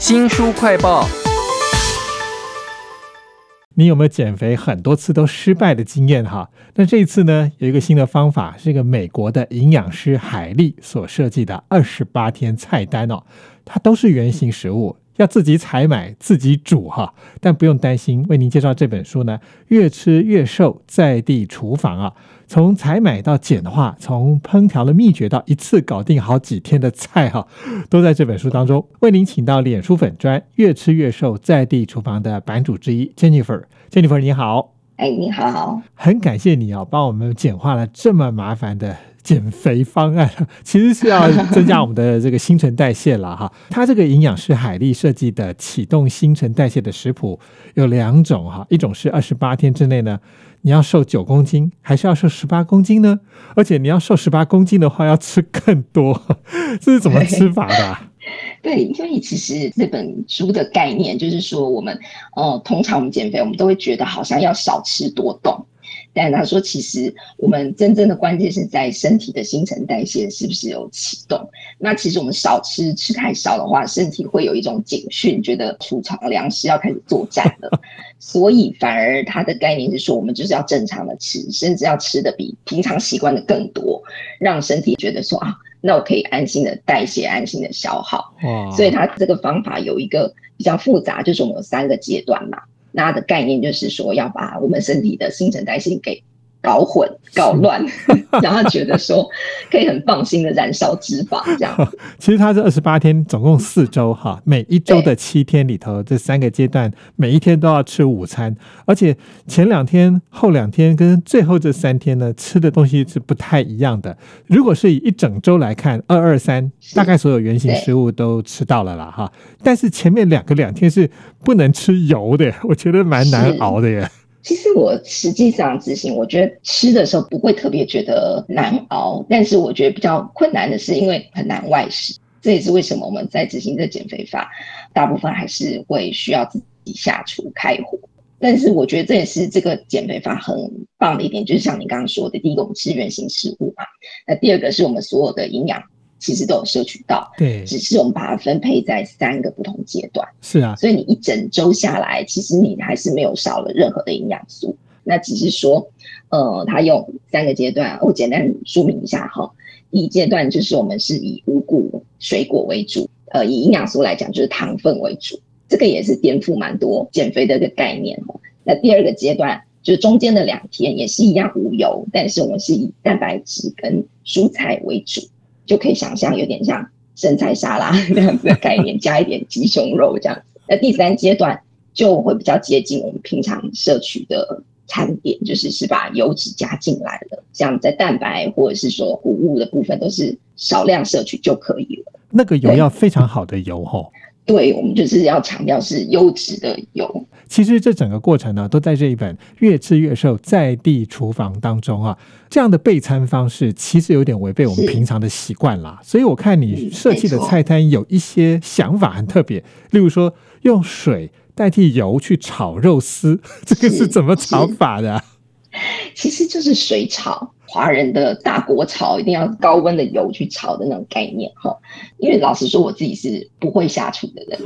新书快报。你有没有减肥很多次都失败的经验哈？那这一次呢，有一个新的方法，是一个美国的营养师海丽所设计的二十八天菜单哦，它都是原形食物。要自己采买、自己煮哈，但不用担心。为您介绍这本书呢，越吃越瘦，在地厨房啊，从采买到简化，从烹调的秘诀到一次搞定好几天的菜哈，都在这本书当中。为您请到脸书粉专“越吃越瘦，在地厨房”的版主之一 Jennifer，Jennifer 你好，哎你好，很感谢你啊，帮我们简化了这么麻烦的。减肥方案其实是要增加我们的这个新陈代谢了哈。它这个营养师海丽设计的启动新陈代谢的食谱有两种哈，一种是二十八天之内呢，你要瘦九公斤，还是要瘦十八公斤呢？而且你要瘦十八公斤的话，要吃更多，这是怎么吃法的？对，因为其实这本书的概念就是说，我们呃，通常我们减肥，我们都会觉得好像要少吃多动。但他说，其实我们真正的关键是在身体的新陈代谢是不是有启动？那其实我们少吃，吃太少的话，身体会有一种警讯，觉得储藏粮食要开始作战了。所以反而它的概念是说，我们就是要正常的吃，甚至要吃的比平常习惯的更多，让身体觉得说啊，那我可以安心的代谢，安心的消耗。所以它这个方法有一个比较复杂，就是我们有三个阶段嘛。那的概念就是说，要把我们身体的新陈代谢给。搞混、搞乱，然后 觉得说可以很放心的燃烧脂肪，这样。其实它这二十八天，总共四周哈，每一周的七天里头，这三个阶段，每一天都要吃午餐，而且前两天、后两天跟最后这三天呢，吃的东西是不太一样的。如果是以一整周来看，二二三，大概所有原型食物都吃到了啦哈。但是前面两个两天是不能吃油的，我觉得蛮难熬的耶。其实我实际上执行，我觉得吃的时候不会特别觉得难熬，但是我觉得比较困难的是，因为很难外食。这也是为什么我们在执行这减肥法，大部分还是会需要自己下厨开火。但是我觉得这也是这个减肥法很棒的一点，就是像你刚刚说的，第一个我们吃原形食物嘛，那第二个是我们所有的营养。其实都有摄取到，对，只是我们把它分配在三个不同阶段。是啊，所以你一整周下来，其实你还是没有少了任何的营养素。那只是说，呃，它用三个阶段，我简单说明一下哈。第一阶段就是我们是以五谷水果为主，呃，以营养素来讲就是糖分为主，这个也是颠覆蛮多减肥的一个概念哈。那第二个阶段就是中间的两天也是一样无油，但是我们是以蛋白质跟蔬菜为主。就可以想象有点像生菜沙拉这样子的概念，加一点鸡胸肉这样子。那第三阶段就会比较接近我们平常摄取的餐点，就是是把油脂加进来了，像在蛋白或者是说谷物的部分都是少量摄取就可以了。那个油要非常好的油吼。对，我们就是要强调是优质的油。其实这整个过程呢，都在这一本《越吃越瘦在地厨房》当中啊。这样的备餐方式其实有点违背我们平常的习惯啦。所以我看你设计的菜单有一些想法很特别，例如说用水代替油去炒肉丝，这个是怎么炒法的？其实就是水炒。华人的大锅炒一定要高温的油去炒的那种概念哈，因为老实说我自己是不会下厨的人，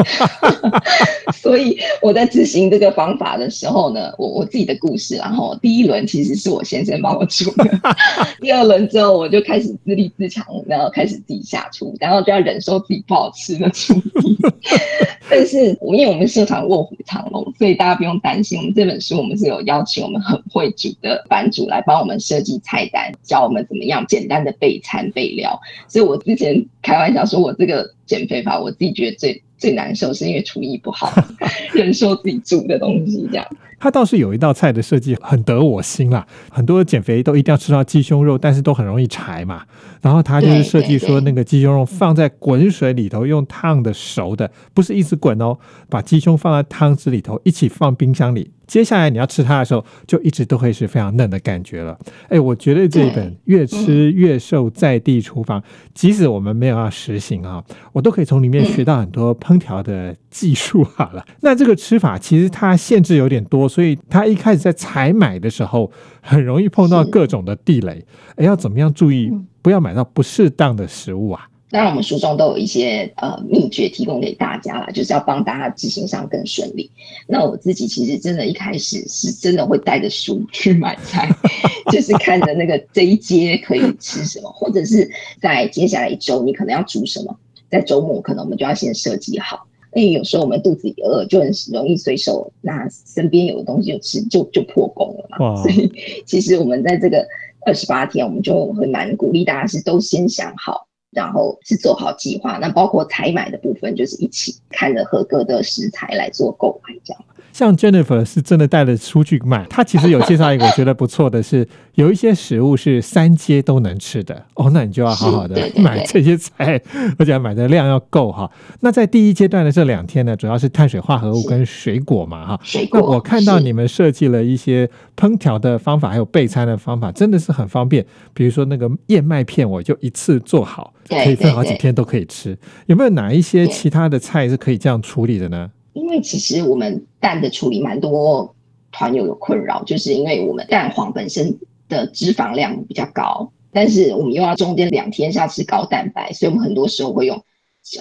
所以我在执行这个方法的时候呢，我我自己的故事，然后第一轮其实是我先生帮我煮的，第二轮之后我就开始自立自强，然后开始自己下厨，然后就要忍受自己不好吃的厨艺。但是我因为我们社团卧虎藏龙，所以大家不用担心，我们这本书我们是有邀请我们很会煮的版主来帮我们设计菜。教我们怎么样简单的备餐备料，所以我之前开玩笑说，我这个减肥法，我自己觉得最最难受，是因为厨艺不好，忍受自己煮的东西这样。他倒是有一道菜的设计很得我心啦，很多减肥都一定要吃到鸡胸肉，但是都很容易柴嘛。然后它就是设计说，那个鸡胸肉放在滚水里头，用烫的熟的，不是一直滚哦，把鸡胸放在汤汁里头，一起放冰箱里。接下来你要吃它的时候，就一直都会是非常嫩的感觉了。哎，我觉得这一本《越吃越瘦在地厨房》，即使我们没有要实行啊，我都可以从里面学到很多烹调的技术。好了，那这个吃法其实它限制有点多，所以他一开始在采买的时候，很容易碰到各种的地雷。哎，要怎么样注意，不要买到不适当的食物啊？当然，我们书中都有一些呃秘诀提供给大家啦，就是要帮大家执行上更顺利。那我自己其实真的一开始是真的会带着书去买菜，就是看着那个这一街可以吃什么，或者是在接下来一周你可能要煮什么，在周末可能我们就要先设计好。因为有时候我们肚子一饿，就很容易随手拿身边有的东西就吃，就就破功了嘛。所以其实我们在这个二十八天，我们就很蛮鼓励大家是都先想好。然后是做好计划，那包括采买的部分，就是一起看着合格的食材来做购买，这样。像 Jennifer 是真的带了出去买，他其实有介绍一个我觉得不错的是，有一些食物是三阶都能吃的哦，那你就要好好的买这些菜，而且买的量要够哈。那在第一阶段的这两天呢，主要是碳水化合物跟水果嘛哈。水果。那我看到你们设计了一些烹调的方法，还有备餐的方法，真的是很方便。比如说那个燕麦片，我就一次做好，可以分好几天都可以吃。有没有哪一些其他的菜是可以这样处理的呢？因为其实我们蛋的处理蛮多团友有困扰，就是因为我们蛋黄本身的脂肪量比较高，但是我们又要中间两天是要吃高蛋白，所以我们很多时候会用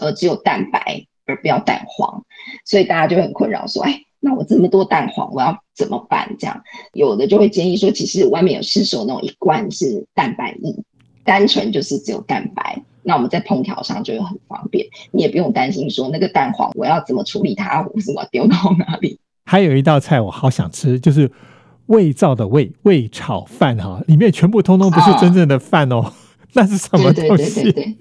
呃只有蛋白而不要蛋黄，所以大家就很困扰说，哎，那我这么多蛋黄我要怎么办？这样有的就会建议说，其实外面有市售那种一罐是蛋白液，单纯就是只有蛋白。那我们在烹调上就很方便，你也不用担心说那个蛋黄我要怎么处理它，我是我丢到哪里。还有一道菜我好想吃，就是味造的味味炒饭哈，里面全部通通不是真正的饭哦，那是什么东西？对对对对对，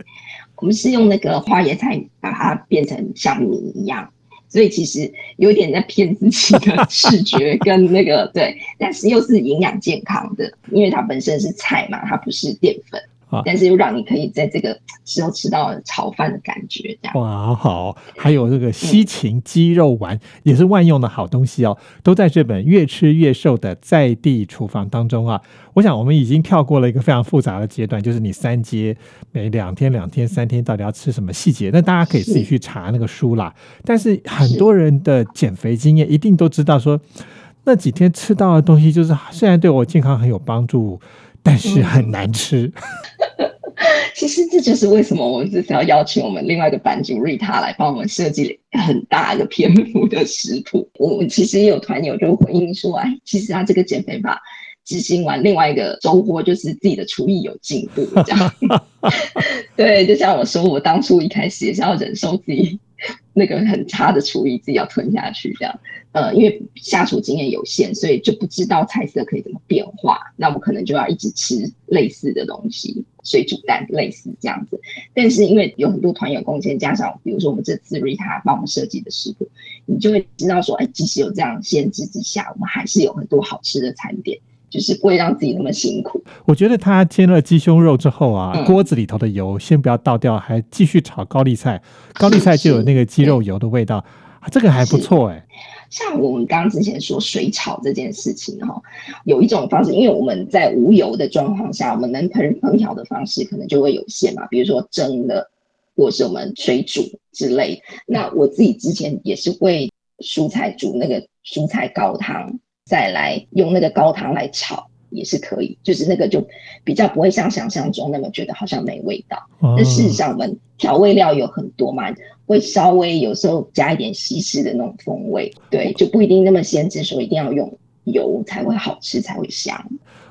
我们是用那个花椰菜把它变成像米一样，所以其实有点在骗自己的视觉跟那个 对，但是又是营养健康的，因为它本身是菜嘛，它不是淀粉。但是又让你可以在这个时候吃到炒饭的感觉，这样哇好，还有这个西芹鸡肉丸也是万用的好东西哦，都在这本越吃越瘦的在地厨房当中啊。我想我们已经跳过了一个非常复杂的阶段，就是你三阶每两天、两天、三天到底要吃什么细节，那大家可以自己去查那个书啦。但是很多人的减肥经验一定都知道，说那几天吃到的东西，就是虽然对我健康很有帮助。但是很难吃。其实这就是为什么我们这次要邀请我们另外一个版主瑞塔来帮我们设计很大一个篇幅的食谱。我们其实也有团友就回应说：“哎，其实他这个减肥法执行完，另外一个收获就是自己的厨艺有进步。”这样，对，就像我说，我当初一开始也是要忍受自己。那个很差的厨艺自己要吞下去，这样，呃，因为下厨经验有限，所以就不知道菜色可以怎么变化。那我可能就要一直吃类似的东西，水煮蛋类似这样子。但是因为有很多团友贡献，加上比如说我们这次瑞塔帮我们设计的食谱，你就会知道说，哎，即使有这样限制之下，我们还是有很多好吃的餐点。就是不会让自己那么辛苦。我觉得他煎了鸡胸肉之后啊，锅子里头的油先不要倒掉，还继续炒高丽菜，高丽菜就有那个鸡肉油的味道，这个还不错哎。像我们刚刚之前说水炒这件事情哈，有一种方式，因为我们在无油的状况下，我们能烹烹调的方式可能就会有限嘛，比如说蒸的，或是我们水煮之类。那我自己之前也是会蔬菜煮那个蔬菜高汤。再来用那个高汤来炒也是可以，就是那个就比较不会像想象中那么觉得好像没味道。但事实上，我们调味料有很多嘛，会稍微有时候加一点西式的那种风味，对，就不一定那么限制说一定要用油才会好吃才会香。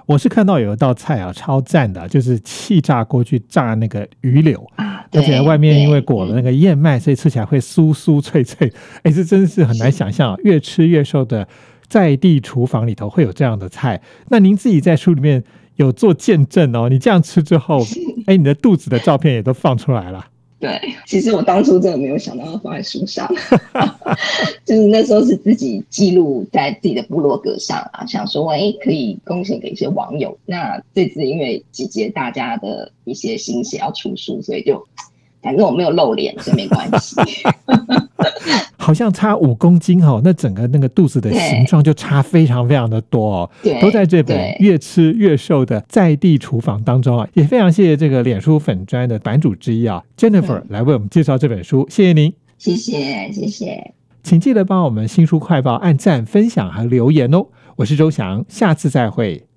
我是看到有一道菜啊，超赞的，就是气炸锅去炸那个鱼柳啊，而且外面因为裹了那个燕麦，所以吃起来会酥酥脆脆。哎，这真是很难想象，越吃越瘦的。在地厨房里头会有这样的菜，那您自己在书里面有做见证哦。你这样吃之后，哎，你的肚子的照片也都放出来了。对，其实我当初真的没有想到要放在书上，就是那时候是自己记录在自己的部落格上啊，想说哎可以贡献给一些网友。那这次因为集结大家的一些心血要出书，所以就。反正我没有露脸，所以没关系。好像差五公斤哦，那整个那个肚子的形状就差非常非常的多哦。对，都在这本越吃越瘦的在地厨房当中啊。也非常谢谢这个脸书粉砖的版主之一啊，Jennifer 来为我们介绍这本书，谢谢您。谢谢谢谢，请记得帮我们新书快报按赞、分享和留言哦。我是周翔，下次再会。